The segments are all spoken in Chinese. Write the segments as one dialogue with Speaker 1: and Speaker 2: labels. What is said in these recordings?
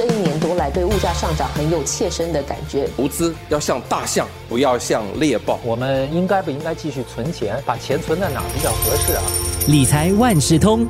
Speaker 1: 这一年多来对物价上涨很有切身的感觉。
Speaker 2: 投资要像大象，不要像猎豹。
Speaker 3: 我们应该不应该继续存钱？把钱存在哪比较合适啊？
Speaker 4: 理财万事通，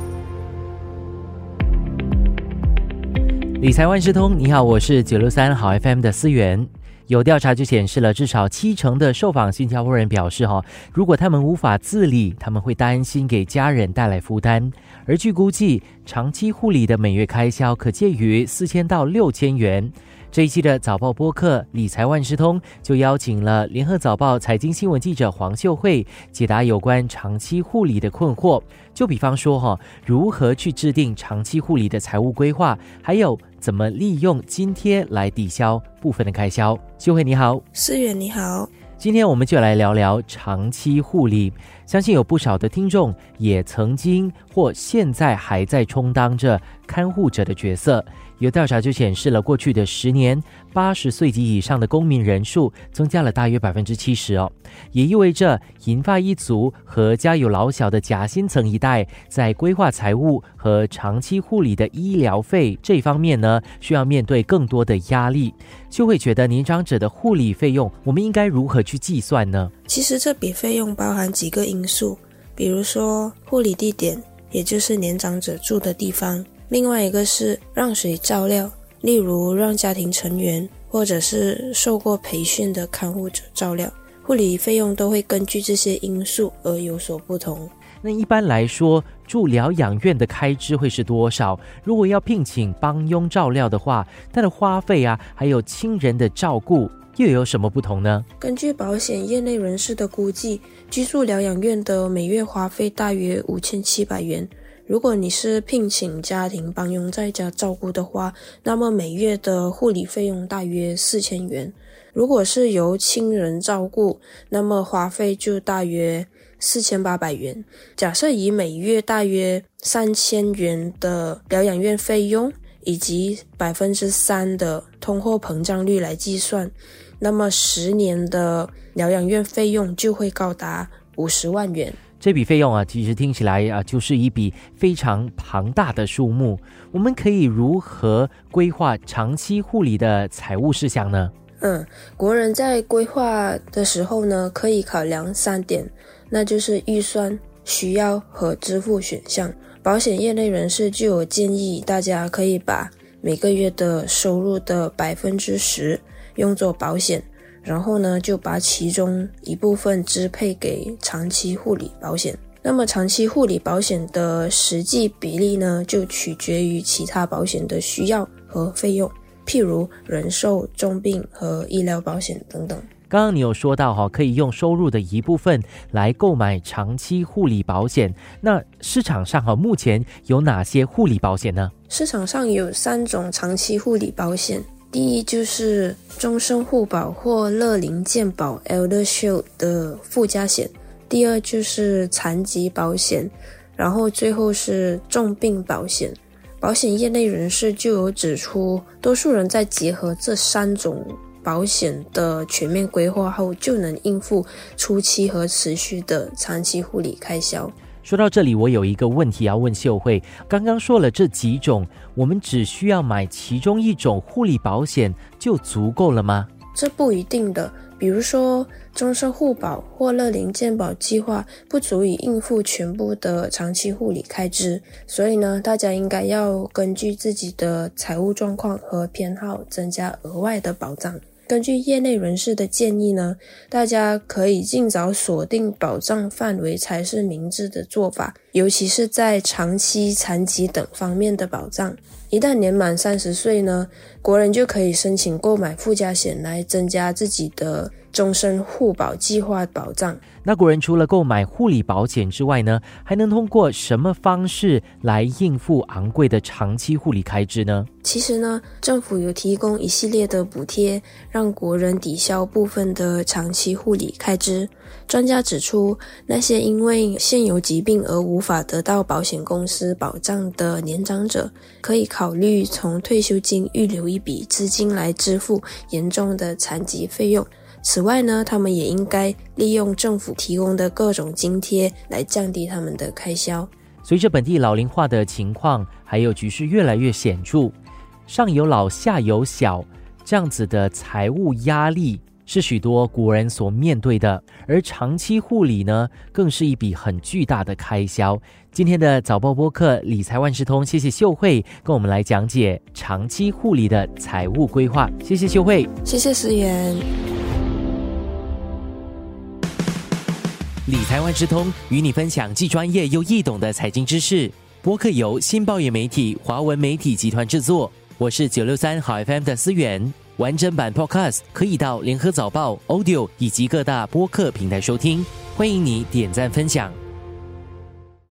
Speaker 4: 理财万事通，你好，我是九六三好 FM 的思源。有调查就显示了，至少七成的受访新加坡人表示，哈，如果他们无法自理，他们会担心给家人带来负担。而据估计，长期护理的每月开销可介于四千到六千元。这一期的早报播客理财万事通就邀请了联合早报财经新闻记者黄秀慧解答有关长期护理的困惑。就比方说哈，如何去制定长期护理的财务规划，还有怎么利用津贴来抵消部分的开销。秀慧你好，
Speaker 5: 思远你好。
Speaker 4: 今天我们就来聊聊长期护理。相信有不少的听众也曾经或现在还在充当着看护者的角色。有调查就显示了，过去的十年，八十岁及以上的公民人数增加了大约百分之七十哦，也意味着银发一族和家有老小的夹心层一代，在规划财务和长期护理的医疗费这方面呢，需要面对更多的压力。就会觉得年长者的护理费用，我们应该如何去计算呢？
Speaker 5: 其实这笔费用包含几个因素，比如说护理地点，也就是年长者住的地方。另外一个是让谁照料，例如让家庭成员或者是受过培训的看护者照料，护理费用都会根据这些因素而有所不同。
Speaker 4: 那一般来说，住疗养院的开支会是多少？如果要聘请帮佣照料的话，它的花费啊，还有亲人的照顾又有什么不同呢？
Speaker 5: 根据保险业内人士的估计，居住疗养院的每月花费大约五千七百元。如果你是聘请家庭帮佣在家照顾的话，那么每月的护理费用大约四千元。如果是由亲人照顾，那么花费就大约四千八百元。假设以每月大约三千元的疗养院费用以及百分之三的通货膨胀率来计算，那么十年的疗养院费用就会高达五十万元。
Speaker 4: 这笔费用啊，其实听起来啊，就是一笔非常庞大的数目。我们可以如何规划长期护理的财务事项呢？
Speaker 5: 嗯，国人在规划的时候呢，可以考量三点，那就是预算、需要和支付选项。保险业内人士就有建议，大家可以把每个月的收入的百分之十用作保险。然后呢，就把其中一部分支配给长期护理保险。那么，长期护理保险的实际比例呢，就取决于其他保险的需要和费用，譬如人寿、重病和医疗保险等等。
Speaker 4: 刚刚你有说到哈，可以用收入的一部分来购买长期护理保险。那市场上哈，目前有哪些护理保险呢？
Speaker 5: 市场上有三种长期护理保险。第一就是终身护保或乐龄健保 （Elder Shield） 的附加险，第二就是残疾保险，然后最后是重病保险。保险业内人士就有指出，多数人在结合这三种保险的全面规划后，就能应付初期和持续的长期护理开销。
Speaker 4: 说到这里，我有一个问题要问秀慧。刚刚说了这几种，我们只需要买其中一种护理保险就足够了吗？
Speaker 5: 这不一定的。比如说，终身护保或乐龄健保计划不足以应付全部的长期护理开支，所以呢，大家应该要根据自己的财务状况和偏好增加额外的保障。根据业内人士的建议呢，大家可以尽早锁定保障范围才是明智的做法，尤其是在长期残疾等方面的保障。一旦年满三十岁呢，国人就可以申请购买附加险来增加自己的终身护保计划保障。
Speaker 4: 那国人除了购买护理保险之外呢，还能通过什么方式来应付昂贵的长期护理开支呢？
Speaker 5: 其实呢，政府有提供一系列的补贴，让国人抵消部分的长期护理开支。专家指出，那些因为现有疾病而无法得到保险公司保障的年长者，可以考虑从退休金预留一笔资金来支付严重的残疾费用。此外呢，他们也应该利用政府提供的各种津贴来降低他们的开销。
Speaker 4: 随着本地老龄化的情况还有局势越来越显著，上有老下有小这样子的财务压力。是许多国人所面对的，而长期护理呢，更是一笔很巨大的开销。今天的早报播客理财万事通，谢谢秀慧跟我们来讲解长期护理的财务规划。谢谢秀慧，
Speaker 5: 谢谢思源。
Speaker 4: 理财万事通与你分享既专业又易懂的财经知识。播客由新报业媒体华文媒体集团制作，我是九六三好 FM 的思源。完整版 Podcast 可以到联合早报 Audio 以及各大播客平台收听，欢迎你点赞分享。